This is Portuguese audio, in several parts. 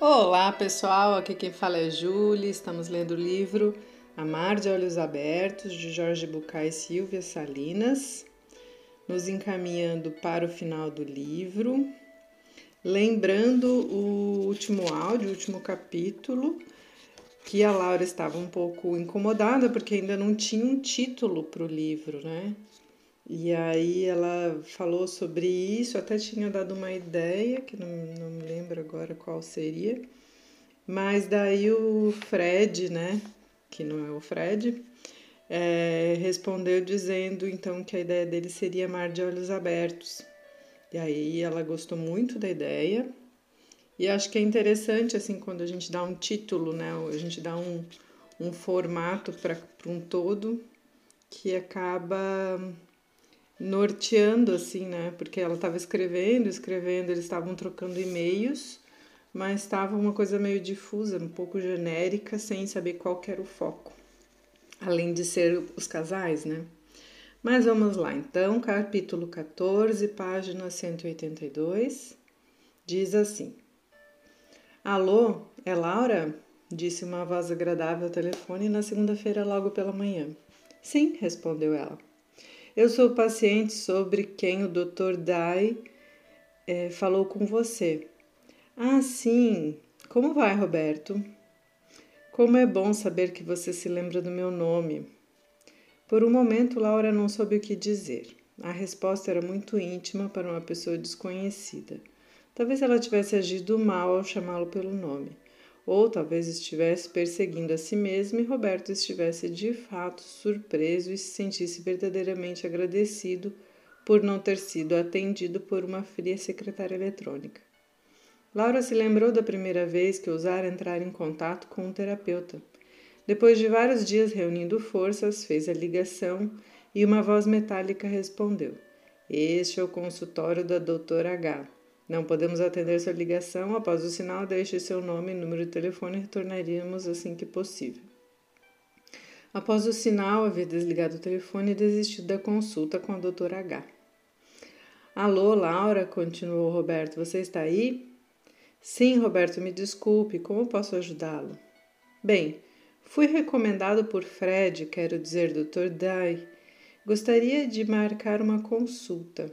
Olá pessoal, aqui quem fala é Júlia, estamos lendo o livro Amar de Olhos Abertos, de Jorge Bucay e Silvia Salinas, nos encaminhando para o final do livro. Lembrando o último áudio, o último capítulo, que a Laura estava um pouco incomodada porque ainda não tinha um título para o livro, né? E aí ela falou sobre isso, até tinha dado uma ideia, que não, não me lembro agora qual seria, mas daí o Fred, né, que não é o Fred, é, respondeu dizendo então que a ideia dele seria Mar de Olhos Abertos. E aí ela gostou muito da ideia, e acho que é interessante, assim, quando a gente dá um título, né, a gente dá um, um formato para um todo, que acaba norteando assim, né? Porque ela estava escrevendo, escrevendo, eles estavam trocando e-mails, mas estava uma coisa meio difusa, um pouco genérica, sem saber qual era o foco. Além de ser os casais, né? Mas vamos lá, então, capítulo 14, página 182, diz assim: Alô, é Laura? Disse uma voz agradável ao telefone na segunda-feira, logo pela manhã. Sim, respondeu ela. Eu sou paciente sobre quem o Dr. Dai é, falou com você. Ah, sim. Como vai, Roberto? Como é bom saber que você se lembra do meu nome. Por um momento, Laura não soube o que dizer. A resposta era muito íntima para uma pessoa desconhecida. Talvez ela tivesse agido mal ao chamá-lo pelo nome ou talvez estivesse perseguindo a si mesmo e Roberto estivesse de fato surpreso e se sentisse verdadeiramente agradecido por não ter sido atendido por uma fria secretária eletrônica. Laura se lembrou da primeira vez que ousara entrar em contato com um terapeuta. Depois de vários dias reunindo forças, fez a ligação e uma voz metálica respondeu: Este é o consultório da doutora H. Não podemos atender sua ligação. Após o sinal, deixe seu nome e número de telefone e retornaríamos assim que possível. Após o sinal, havia desligado o telefone e desistiu da consulta com a doutora H. Alô, Laura, continuou Roberto, você está aí? Sim, Roberto, me desculpe, como posso ajudá-lo? Bem, fui recomendado por Fred, quero dizer, Dr. Dye. Gostaria de marcar uma consulta.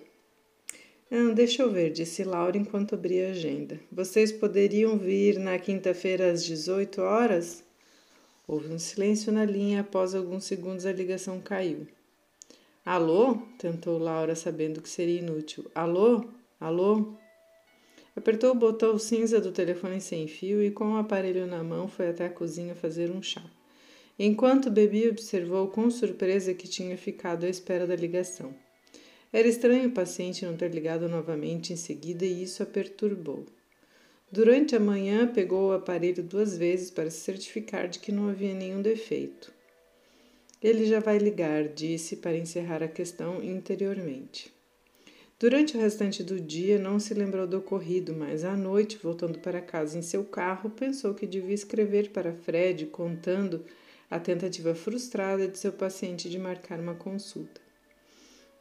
Ah, deixa eu ver, disse Laura enquanto abria a agenda. Vocês poderiam vir na quinta-feira às 18 horas? Houve um silêncio na linha após alguns segundos a ligação caiu. Alô? tentou Laura, sabendo que seria inútil. Alô? Alô? Apertou o botão cinza do telefone sem fio e, com o aparelho na mão, foi até a cozinha fazer um chá. Enquanto bebia, observou com surpresa que tinha ficado à espera da ligação. Era estranho o paciente não ter ligado novamente em seguida e isso a perturbou. Durante a manhã, pegou o aparelho duas vezes para se certificar de que não havia nenhum defeito. Ele já vai ligar, disse para encerrar a questão interiormente. Durante o restante do dia, não se lembrou do ocorrido, mas à noite, voltando para casa em seu carro, pensou que devia escrever para Fred contando a tentativa frustrada de seu paciente de marcar uma consulta.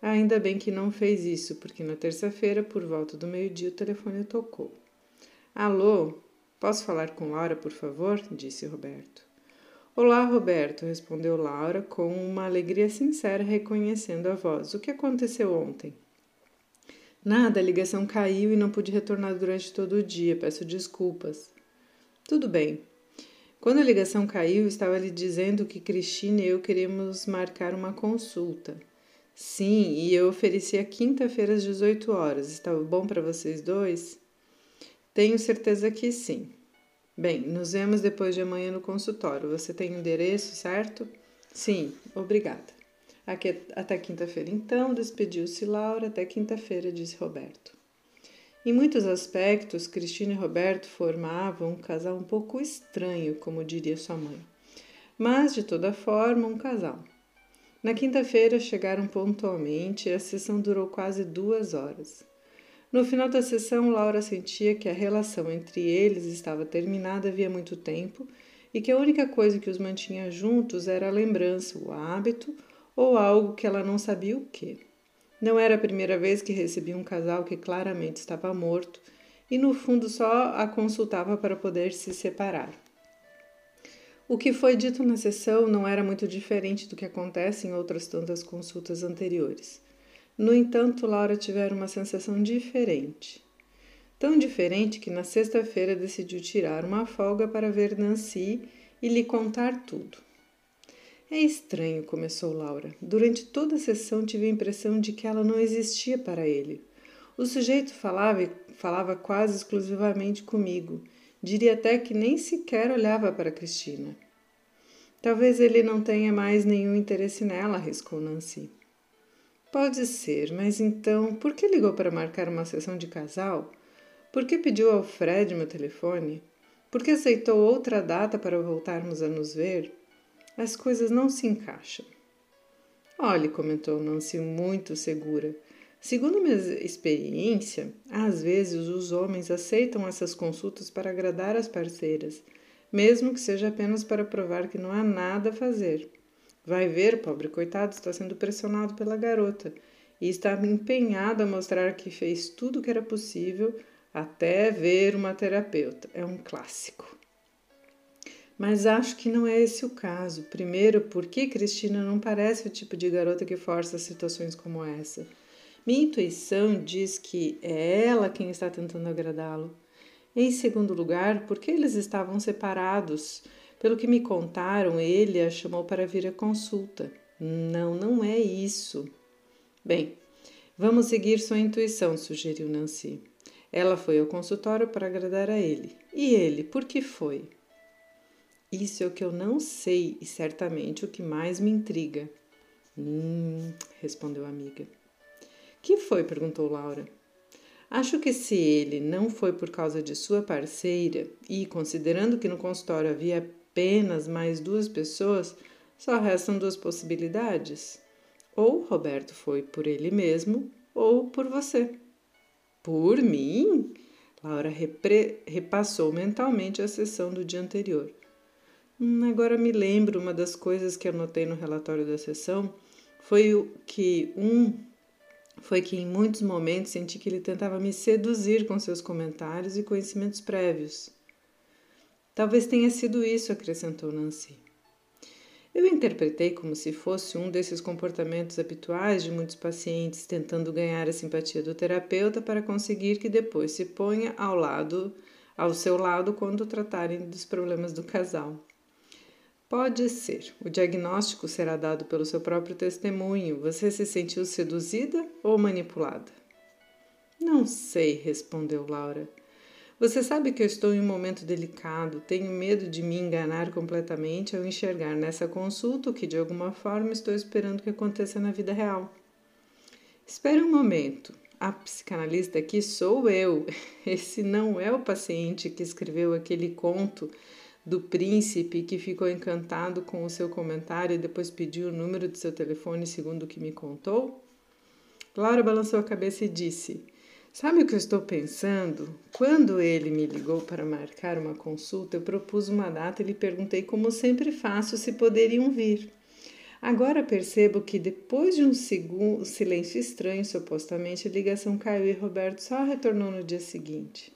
Ainda bem que não fez isso, porque na terça-feira, por volta do meio-dia, o telefone tocou. Alô, posso falar com Laura, por favor? disse Roberto. Olá, Roberto, respondeu Laura com uma alegria sincera, reconhecendo a voz. O que aconteceu ontem? Nada, a ligação caiu e não pude retornar durante todo o dia. Peço desculpas. Tudo bem. Quando a ligação caiu, estava lhe dizendo que Cristina e eu queríamos marcar uma consulta. Sim, e eu ofereci a quinta-feira às 18 horas. Estava bom para vocês dois? Tenho certeza que sim. Bem, nos vemos depois de amanhã no consultório. Você tem o endereço, certo? Sim, obrigada. Aqui, até quinta-feira, então, despediu-se Laura. Até quinta-feira, disse Roberto. Em muitos aspectos, Cristina e Roberto formavam um casal um pouco estranho, como diria sua mãe. Mas, de toda forma, um casal. Na quinta-feira chegaram pontualmente e a sessão durou quase duas horas. No final da sessão, Laura sentia que a relação entre eles estava terminada havia muito tempo e que a única coisa que os mantinha juntos era a lembrança, o hábito ou algo que ela não sabia o que. Não era a primeira vez que recebia um casal que claramente estava morto e no fundo só a consultava para poder se separar. O que foi dito na sessão não era muito diferente do que acontece em outras tantas consultas anteriores. No entanto, Laura tivera uma sensação diferente. Tão diferente que na sexta-feira decidiu tirar uma folga para ver Nancy e lhe contar tudo. É estranho, começou Laura. Durante toda a sessão tive a impressão de que ela não existia para ele. O sujeito falava falava quase exclusivamente comigo. Diria até que nem sequer olhava para Cristina. Talvez ele não tenha mais nenhum interesse nela, arriscou Nancy. Pode ser, mas então por que ligou para marcar uma sessão de casal? Por que pediu ao Fred meu telefone? Por que aceitou outra data para voltarmos a nos ver? As coisas não se encaixam. Olhe, comentou Nancy muito segura. Segundo minha experiência, às vezes os homens aceitam essas consultas para agradar as parceiras, mesmo que seja apenas para provar que não há nada a fazer. Vai ver, pobre coitado está sendo pressionado pela garota e está empenhado a mostrar que fez tudo o que era possível até ver uma terapeuta. É um clássico. Mas acho que não é esse o caso. Primeiro, porque Cristina não parece o tipo de garota que força situações como essa. Minha intuição diz que é ela quem está tentando agradá-lo. Em segundo lugar, porque eles estavam separados pelo que me contaram, ele a chamou para vir à consulta. Não, não é isso. Bem, vamos seguir sua intuição, sugeriu Nancy. Ela foi ao consultório para agradar a ele. E ele, por que foi? Isso é o que eu não sei e certamente o que mais me intriga. Hum, respondeu a amiga. Que foi? perguntou Laura. Acho que se ele não foi por causa de sua parceira e considerando que no consultório havia apenas mais duas pessoas, só restam duas possibilidades. Ou Roberto foi por ele mesmo, ou por você. Por mim? Laura repassou mentalmente a sessão do dia anterior. Hum, agora me lembro, uma das coisas que anotei no relatório da sessão foi o que um foi que em muitos momentos senti que ele tentava me seduzir com seus comentários e conhecimentos prévios. Talvez tenha sido isso, acrescentou Nancy. Eu interpretei como se fosse um desses comportamentos habituais de muitos pacientes tentando ganhar a simpatia do terapeuta para conseguir que depois se ponha ao lado, ao seu lado quando tratarem dos problemas do casal. Pode ser. O diagnóstico será dado pelo seu próprio testemunho. Você se sentiu seduzida ou manipulada? Não sei, respondeu Laura. Você sabe que eu estou em um momento delicado, tenho medo de me enganar completamente ao enxergar nessa consulta o que de alguma forma estou esperando que aconteça na vida real. Espere um momento. A psicanalista aqui sou eu. Esse não é o paciente que escreveu aquele conto do príncipe que ficou encantado com o seu comentário e depois pediu o número de seu telefone segundo o que me contou? Laura balançou a cabeça e disse: Sabe o que eu estou pensando? Quando ele me ligou para marcar uma consulta, eu propus uma data e lhe perguntei, como sempre faço, se poderiam vir. Agora percebo que depois de um segundo, silêncio estranho, supostamente, a ligação caiu e Roberto só retornou no dia seguinte.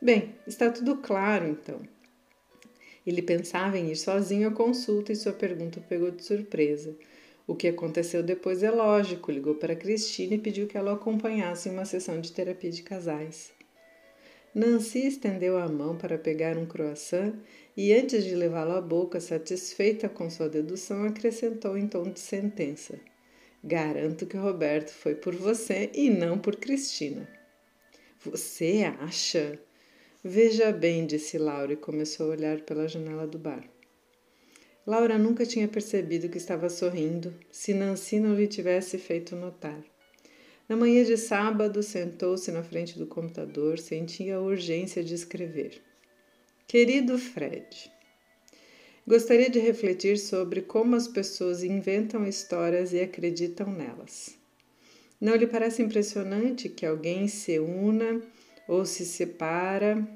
Bem, está tudo claro então. Ele pensava em ir sozinho à consulta e sua pergunta pegou de surpresa. O que aconteceu depois é lógico. Ligou para Cristina e pediu que ela o acompanhasse em uma sessão de terapia de casais. Nancy estendeu a mão para pegar um croissant e, antes de levá-lo à boca, satisfeita com sua dedução, acrescentou em tom de sentença: Garanto que Roberto foi por você e não por Cristina. Você acha? Veja bem, disse Laura e começou a olhar pela janela do bar. Laura nunca tinha percebido que estava sorrindo, se Nancy não lhe tivesse feito notar. Na manhã de sábado, sentou-se na frente do computador, sentia a urgência de escrever. Querido Fred, gostaria de refletir sobre como as pessoas inventam histórias e acreditam nelas. Não lhe parece impressionante que alguém se una ou se separa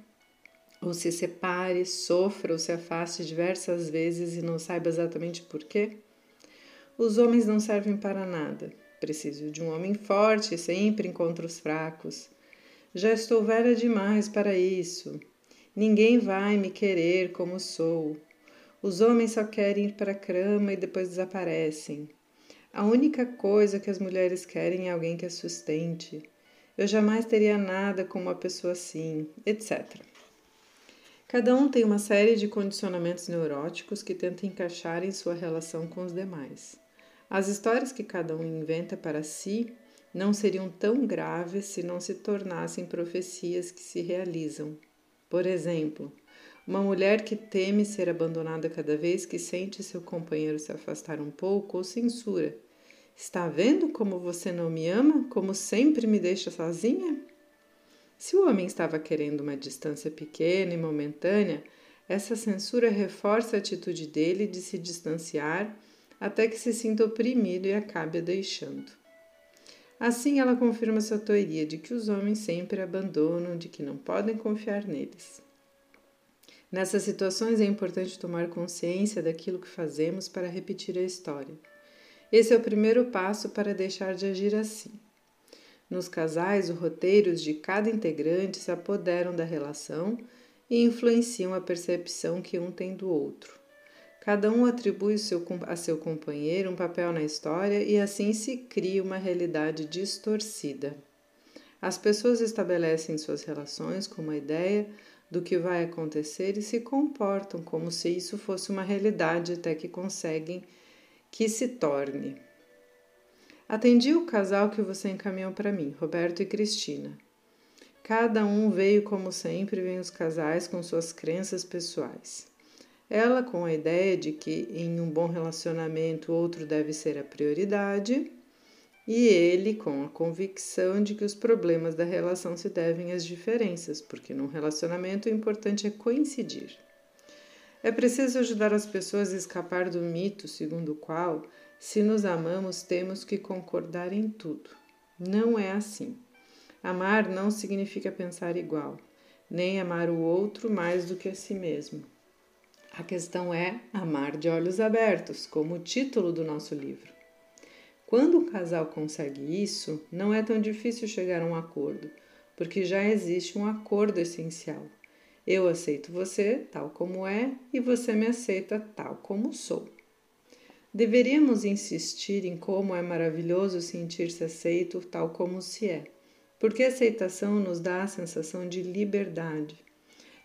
ou se separe, sofra ou se afaste diversas vezes e não saiba exatamente por quê? Os homens não servem para nada. Preciso de um homem forte, sempre encontra os fracos. Já estou velha demais para isso. Ninguém vai me querer como sou. Os homens só querem ir para a cama e depois desaparecem. A única coisa que as mulheres querem é alguém que as sustente. Eu jamais teria nada com uma pessoa assim, etc. Cada um tem uma série de condicionamentos neuróticos que tenta encaixar em sua relação com os demais. As histórias que cada um inventa para si não seriam tão graves se não se tornassem profecias que se realizam. Por exemplo, uma mulher que teme ser abandonada cada vez que sente seu companheiro se afastar um pouco ou censura. Está vendo como você não me ama? Como sempre me deixa sozinha? Se o homem estava querendo uma distância pequena e momentânea, essa censura reforça a atitude dele de se distanciar até que se sinta oprimido e acabe a deixando. Assim, ela confirma sua teoria de que os homens sempre abandonam, de que não podem confiar neles. Nessas situações é importante tomar consciência daquilo que fazemos para repetir a história. Esse é o primeiro passo para deixar de agir assim. Nos casais, os roteiros de cada integrante se apoderam da relação e influenciam a percepção que um tem do outro. Cada um atribui a seu companheiro um papel na história e assim se cria uma realidade distorcida. As pessoas estabelecem suas relações com uma ideia do que vai acontecer e se comportam como se isso fosse uma realidade até que conseguem que se torne. Atendi o casal que você encaminhou para mim, Roberto e Cristina. Cada um veio, como sempre, vem os casais com suas crenças pessoais. Ela com a ideia de que em um bom relacionamento o outro deve ser a prioridade, e ele com a convicção de que os problemas da relação se devem às diferenças, porque num relacionamento o importante é coincidir. É preciso ajudar as pessoas a escapar do mito segundo o qual se nos amamos, temos que concordar em tudo. Não é assim. Amar não significa pensar igual, nem amar o outro mais do que a si mesmo. A questão é amar de olhos abertos, como o título do nosso livro. Quando o casal consegue isso, não é tão difícil chegar a um acordo, porque já existe um acordo essencial. Eu aceito você tal como é e você me aceita tal como sou. Deveríamos insistir em como é maravilhoso sentir-se aceito tal como se é, porque a aceitação nos dá a sensação de liberdade.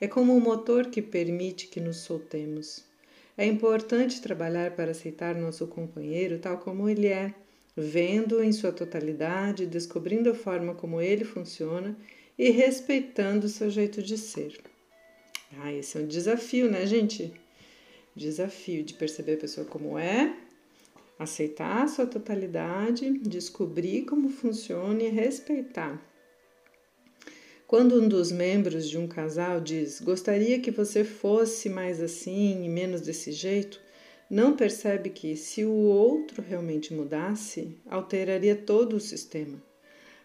É como um motor que permite que nos soltemos. É importante trabalhar para aceitar nosso companheiro tal como ele é, vendo-o em sua totalidade, descobrindo a forma como ele funciona e respeitando o seu jeito de ser. Ah, esse é um desafio, né, gente? Desafio de perceber a pessoa como é, aceitar a sua totalidade, descobrir como funciona e respeitar. Quando um dos membros de um casal diz gostaria que você fosse mais assim e menos desse jeito, não percebe que, se o outro realmente mudasse, alteraria todo o sistema.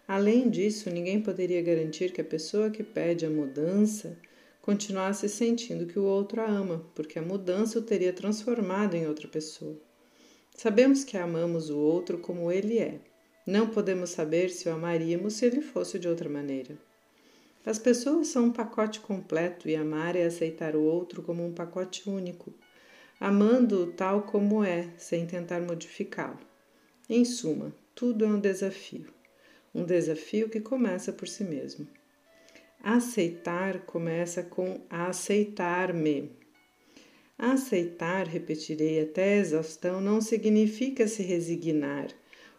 Além disso, ninguém poderia garantir que a pessoa que pede a mudança continuasse sentindo que o outro a ama, porque a mudança o teria transformado em outra pessoa. Sabemos que amamos o outro como ele é. Não podemos saber se o amaríamos se ele fosse de outra maneira. As pessoas são um pacote completo e amar é aceitar o outro como um pacote único, amando-o tal como é, sem tentar modificá-lo. Em suma, tudo é um desafio. Um desafio que começa por si mesmo. Aceitar começa com aceitar-me. Aceitar, repetirei até a exaustão, não significa se resignar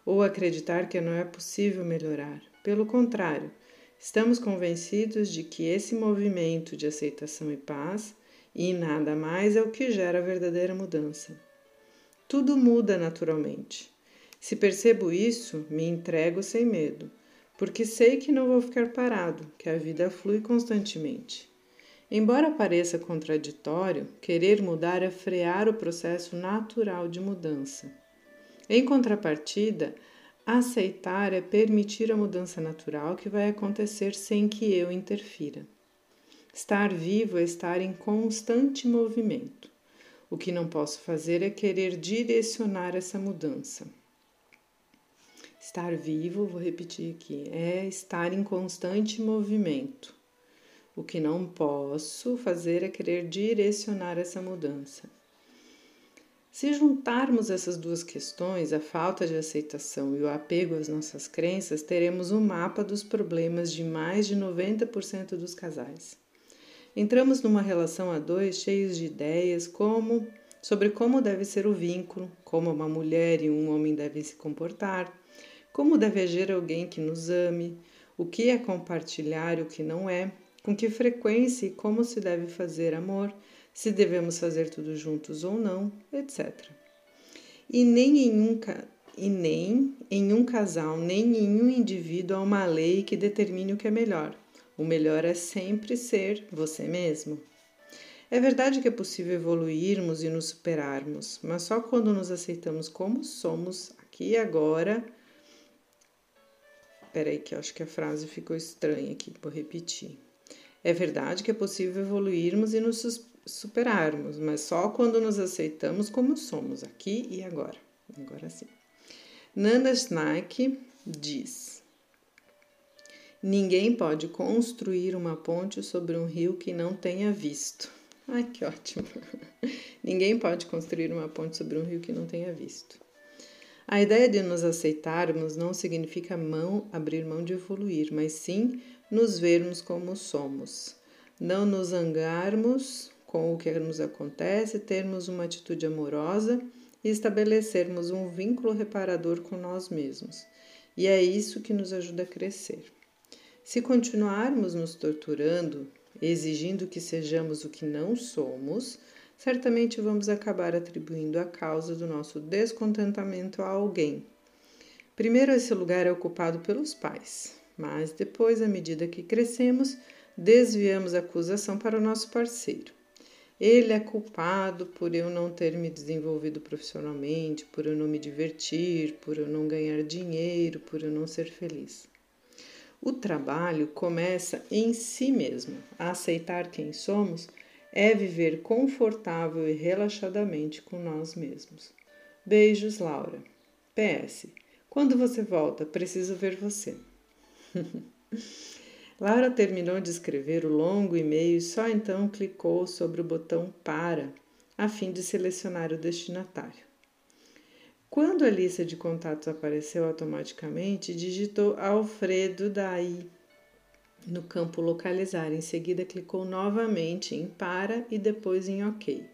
ou acreditar que não é possível melhorar. Pelo contrário, estamos convencidos de que esse movimento de aceitação e paz e nada mais é o que gera a verdadeira mudança. Tudo muda naturalmente. Se percebo isso, me entrego sem medo porque sei que não vou ficar parado, que a vida flui constantemente. Embora pareça contraditório, querer mudar é frear o processo natural de mudança. Em contrapartida, aceitar é permitir a mudança natural que vai acontecer sem que eu interfira. Estar vivo é estar em constante movimento. O que não posso fazer é querer direcionar essa mudança. Estar vivo, vou repetir aqui, é estar em constante movimento. O que não posso fazer é querer direcionar essa mudança. Se juntarmos essas duas questões, a falta de aceitação e o apego às nossas crenças, teremos um mapa dos problemas de mais de 90% dos casais. Entramos numa relação a dois cheios de ideias como sobre como deve ser o vínculo, como uma mulher e um homem devem se comportar, como deve agir alguém que nos ame, o que é compartilhar e o que não é, com que frequência e como se deve fazer amor, se devemos fazer tudo juntos ou não, etc. E nem em um, e nem em um casal, nem em um indivíduo há uma lei que determine o que é melhor. O melhor é sempre ser você mesmo. É verdade que é possível evoluirmos e nos superarmos, mas só quando nos aceitamos como somos, aqui e agora. Peraí, que eu acho que a frase ficou estranha aqui, vou repetir. É verdade que é possível evoluirmos e nos superarmos, mas só quando nos aceitamos como somos, aqui e agora. Agora sim. Nanda Snack diz. Ninguém pode construir uma ponte sobre um rio que não tenha visto. Ai, que ótimo! Ninguém pode construir uma ponte sobre um rio que não tenha visto. A ideia de nos aceitarmos não significa mão, abrir mão de evoluir, mas sim nos vermos como somos. Não nos zangarmos com o que nos acontece, termos uma atitude amorosa e estabelecermos um vínculo reparador com nós mesmos. E é isso que nos ajuda a crescer. Se continuarmos nos torturando, exigindo que sejamos o que não somos, certamente vamos acabar atribuindo a causa do nosso descontentamento a alguém. Primeiro, esse lugar é ocupado pelos pais, mas depois, à medida que crescemos, desviamos a acusação para o nosso parceiro. Ele é culpado por eu não ter me desenvolvido profissionalmente, por eu não me divertir, por eu não ganhar dinheiro, por eu não ser feliz. O trabalho começa em si mesmo. A aceitar quem somos é viver confortável e relaxadamente com nós mesmos. Beijos, Laura. PS. Quando você volta, preciso ver você. Laura terminou de escrever o longo e-mail e só então clicou sobre o botão Para, a fim de selecionar o destinatário. Quando a lista de contatos apareceu automaticamente, digitou Alfredo Daí no campo Localizar. Em seguida, clicou novamente em Para e depois em OK.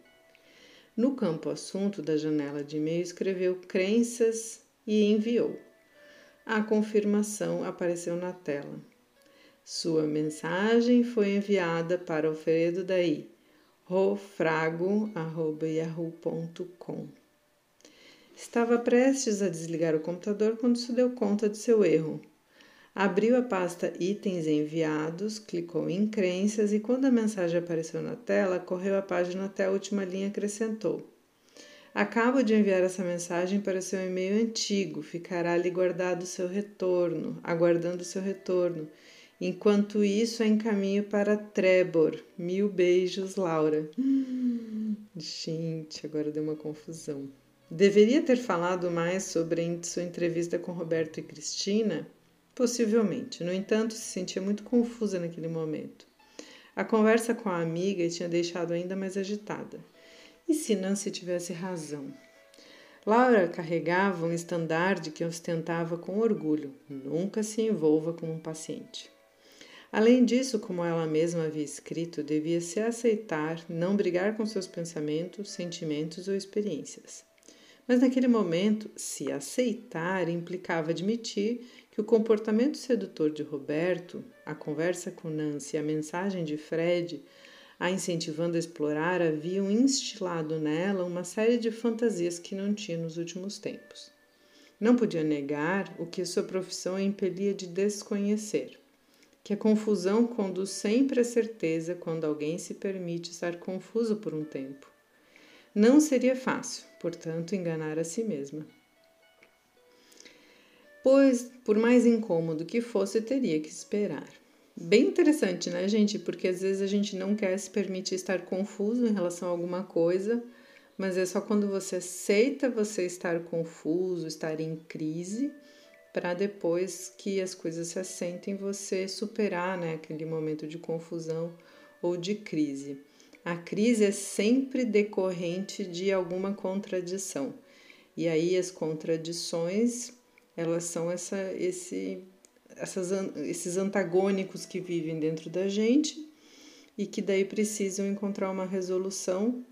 No campo Assunto da janela de e-mail, escreveu Crenças e enviou. A confirmação apareceu na tela. Sua mensagem foi enviada para Alfredo Daí, rofrago.yahoo.com. Estava prestes a desligar o computador quando se deu conta de seu erro. Abriu a pasta Itens enviados, clicou em Crenças e, quando a mensagem apareceu na tela, correu a página até a última linha e acrescentou: Acabo de enviar essa mensagem para seu e-mail antigo. Ficará ali guardado seu retorno, aguardando seu retorno. Enquanto isso, encaminho para Trebor. Mil beijos, Laura. Gente, agora deu uma confusão. Deveria ter falado mais sobre sua entrevista com Roberto e Cristina? Possivelmente. No entanto, se sentia muito confusa naquele momento. A conversa com a amiga tinha deixado ainda mais agitada. E se Nancy tivesse razão? Laura carregava um estandarte que ostentava com orgulho: nunca se envolva com um paciente. Além disso, como ela mesma havia escrito, devia se aceitar, não brigar com seus pensamentos, sentimentos ou experiências. Mas naquele momento, se aceitar implicava admitir que o comportamento sedutor de Roberto, a conversa com Nancy e a mensagem de Fred, a incentivando a explorar, haviam instilado nela uma série de fantasias que não tinha nos últimos tempos. Não podia negar o que sua profissão a impelia de desconhecer, que a confusão conduz sempre à certeza quando alguém se permite estar confuso por um tempo não seria fácil, portanto, enganar a si mesma. Pois, por mais incômodo que fosse, teria que esperar. Bem interessante, né, gente? Porque às vezes a gente não quer se permitir estar confuso em relação a alguma coisa, mas é só quando você aceita você estar confuso, estar em crise, para depois que as coisas se assentem você superar né, aquele momento de confusão ou de crise. A crise é sempre decorrente de alguma contradição. E aí as contradições, elas são essa, esse, essas, esses antagônicos que vivem dentro da gente e que daí precisam encontrar uma resolução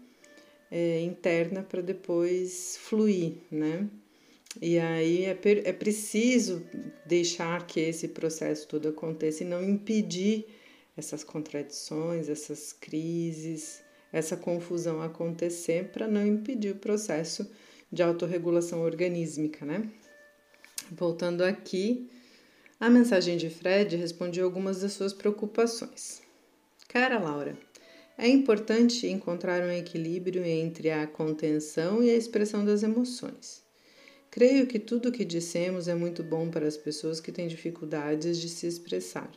é, interna para depois fluir, né? E aí é, é preciso deixar que esse processo todo aconteça e não impedir essas contradições, essas crises, essa confusão acontecer para não impedir o processo de autorregulação organísmica, né? Voltando aqui, a mensagem de Fred responde algumas das suas preocupações. Cara Laura, é importante encontrar um equilíbrio entre a contenção e a expressão das emoções. Creio que tudo o que dissemos é muito bom para as pessoas que têm dificuldades de se expressar.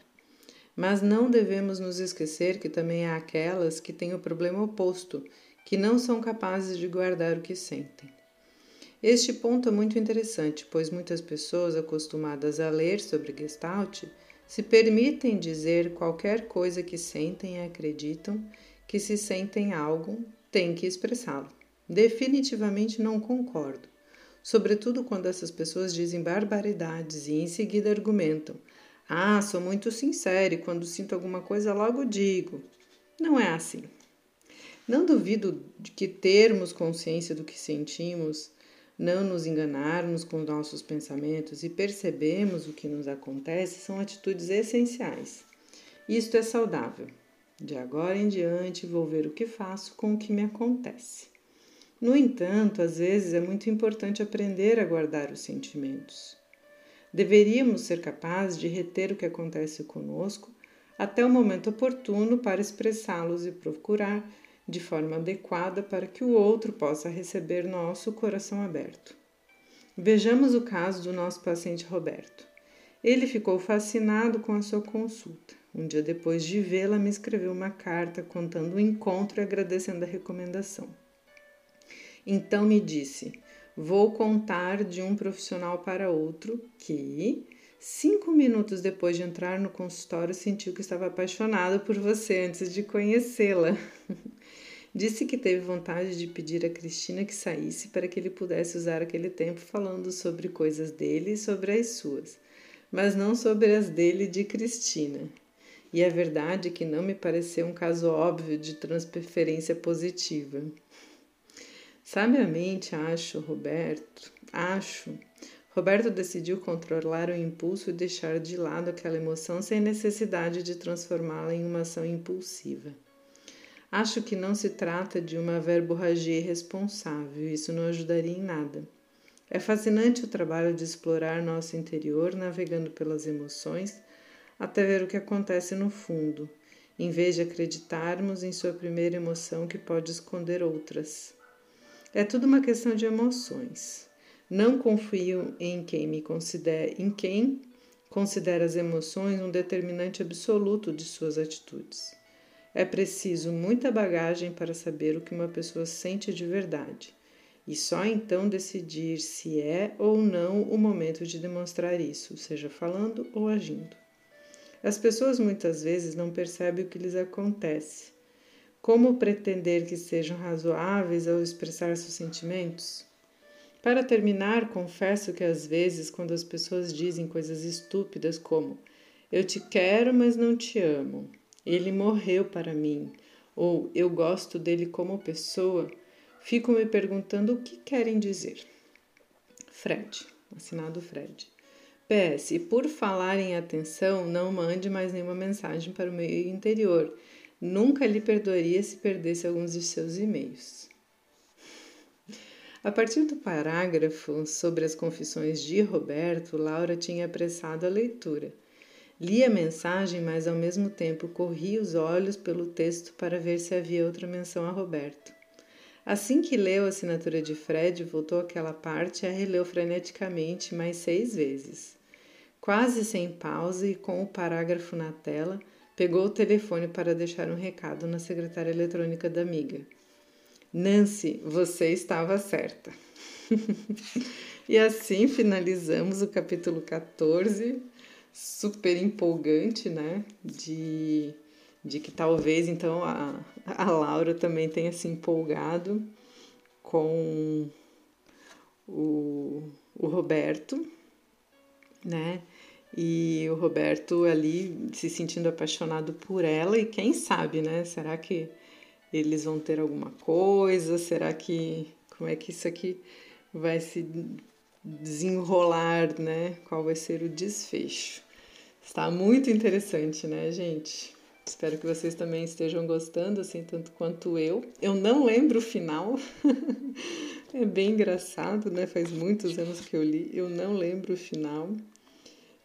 Mas não devemos nos esquecer que também há aquelas que têm o problema oposto, que não são capazes de guardar o que sentem. Este ponto é muito interessante, pois muitas pessoas acostumadas a ler sobre Gestalt se permitem dizer qualquer coisa que sentem e acreditam que se sentem algo, têm que expressá-lo. Definitivamente não concordo, sobretudo quando essas pessoas dizem barbaridades e em seguida argumentam: Ah, sou muito sincero e quando sinto alguma coisa logo digo. Não é assim. Não duvido de que termos consciência do que sentimos não nos enganarmos com nossos pensamentos e percebemos o que nos acontece são atitudes essenciais. Isto é saudável. De agora em diante vou ver o que faço com o que me acontece. No entanto, às vezes é muito importante aprender a guardar os sentimentos. Deveríamos ser capazes de reter o que acontece conosco até o momento oportuno para expressá-los e procurar de forma adequada para que o outro possa receber nosso coração aberto. Vejamos o caso do nosso paciente Roberto. Ele ficou fascinado com a sua consulta. Um dia depois de vê-la, me escreveu uma carta contando o encontro e agradecendo a recomendação. Então me disse: Vou contar de um profissional para outro que, cinco minutos depois de entrar no consultório, sentiu que estava apaixonado por você antes de conhecê-la. Disse que teve vontade de pedir a Cristina que saísse para que ele pudesse usar aquele tempo falando sobre coisas dele e sobre as suas, mas não sobre as dele de Cristina. E é verdade que não me pareceu um caso óbvio de transpreferência positiva. Sabiamente, acho, Roberto, acho, Roberto decidiu controlar o impulso e deixar de lado aquela emoção sem necessidade de transformá-la em uma ação impulsiva. Acho que não se trata de uma verborragia irresponsável, isso não ajudaria em nada. É fascinante o trabalho de explorar nosso interior, navegando pelas emoções, até ver o que acontece no fundo, em vez de acreditarmos em sua primeira emoção que pode esconder outras. É tudo uma questão de emoções. Não confio em quem me considera, em quem considera as emoções um determinante absoluto de suas atitudes. É preciso muita bagagem para saber o que uma pessoa sente de verdade, e só então decidir se é ou não o momento de demonstrar isso, seja falando ou agindo. As pessoas muitas vezes não percebem o que lhes acontece. Como pretender que sejam razoáveis ao expressar seus sentimentos? Para terminar, confesso que às vezes, quando as pessoas dizem coisas estúpidas como eu te quero, mas não te amo, ele morreu para mim, ou eu gosto dele como pessoa, fico me perguntando o que querem dizer. Fred, assinado Fred. PS, por falar em atenção, não mande mais nenhuma mensagem para o meu interior. Nunca lhe perdoaria se perdesse alguns de seus e-mails. A partir do parágrafo sobre as confissões de Roberto, Laura tinha apressado a leitura. Li a mensagem, mas ao mesmo tempo corri os olhos pelo texto para ver se havia outra menção a Roberto. Assim que leu a assinatura de Fred, voltou àquela parte e a releu freneticamente mais seis vezes. Quase sem pausa e com o parágrafo na tela, pegou o telefone para deixar um recado na secretária eletrônica da amiga. Nancy, você estava certa. E assim finalizamos o capítulo 14, super empolgante, né? De, de que talvez então a, a Laura também tenha se empolgado com o, o Roberto, né? E o Roberto ali se sentindo apaixonado por ela, e quem sabe, né? Será que eles vão ter alguma coisa? Será que. Como é que isso aqui vai se desenrolar, né? Qual vai ser o desfecho? Está muito interessante, né, gente? Espero que vocês também estejam gostando, assim, tanto quanto eu. Eu não lembro o final. é bem engraçado, né? Faz muitos anos que eu li. Eu não lembro o final.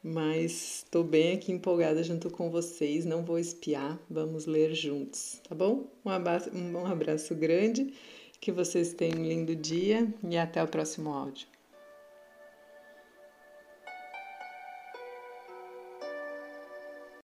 Mas estou bem aqui empolgada junto com vocês. Não vou espiar. Vamos ler juntos, tá bom? Um abraço, um abraço grande. Que vocês tenham um lindo dia e até o próximo áudio.